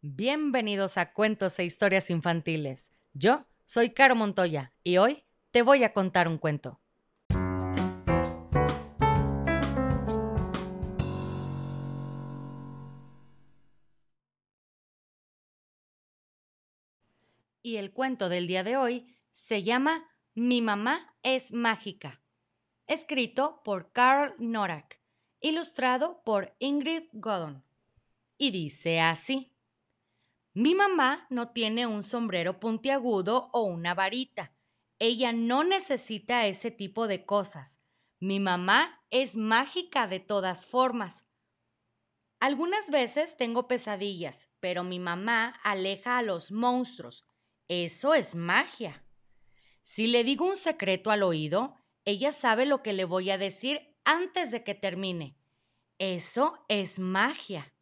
Bienvenidos a Cuentos e Historias Infantiles. Yo soy Caro Montoya y hoy te voy a contar un cuento. Y el cuento del día de hoy se llama Mi mamá es mágica, escrito por Carl Norak, ilustrado por Ingrid Godon. Y dice así. Mi mamá no tiene un sombrero puntiagudo o una varita. Ella no necesita ese tipo de cosas. Mi mamá es mágica de todas formas. Algunas veces tengo pesadillas, pero mi mamá aleja a los monstruos. Eso es magia. Si le digo un secreto al oído, ella sabe lo que le voy a decir antes de que termine. Eso es magia.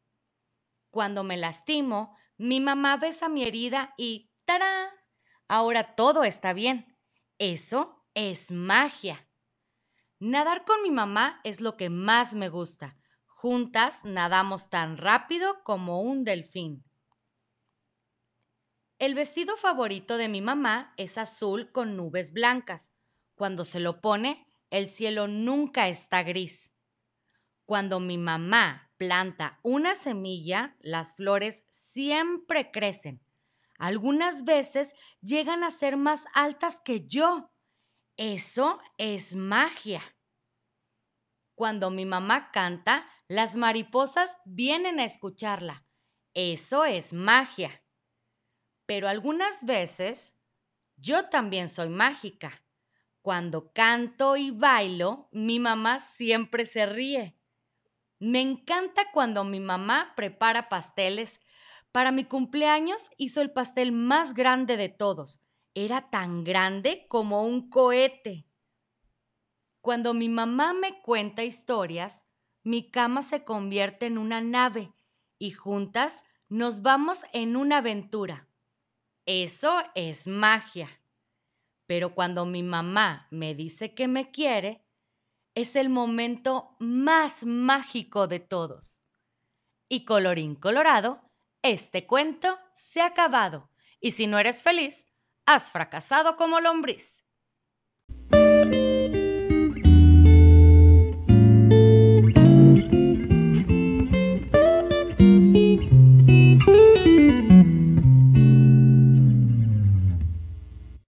Cuando me lastimo, mi mamá besa mi herida y ¡tará! Ahora todo está bien. Eso es magia. Nadar con mi mamá es lo que más me gusta. Juntas nadamos tan rápido como un delfín. El vestido favorito de mi mamá es azul con nubes blancas. Cuando se lo pone, el cielo nunca está gris. Cuando mi mamá planta una semilla, las flores siempre crecen. Algunas veces llegan a ser más altas que yo. Eso es magia. Cuando mi mamá canta, las mariposas vienen a escucharla. Eso es magia. Pero algunas veces yo también soy mágica. Cuando canto y bailo, mi mamá siempre se ríe. Me encanta cuando mi mamá prepara pasteles. Para mi cumpleaños hizo el pastel más grande de todos. Era tan grande como un cohete. Cuando mi mamá me cuenta historias, mi cama se convierte en una nave y juntas nos vamos en una aventura. Eso es magia. Pero cuando mi mamá me dice que me quiere, es el momento más mágico de todos. Y colorín colorado, este cuento se ha acabado. Y si no eres feliz, has fracasado como lombriz.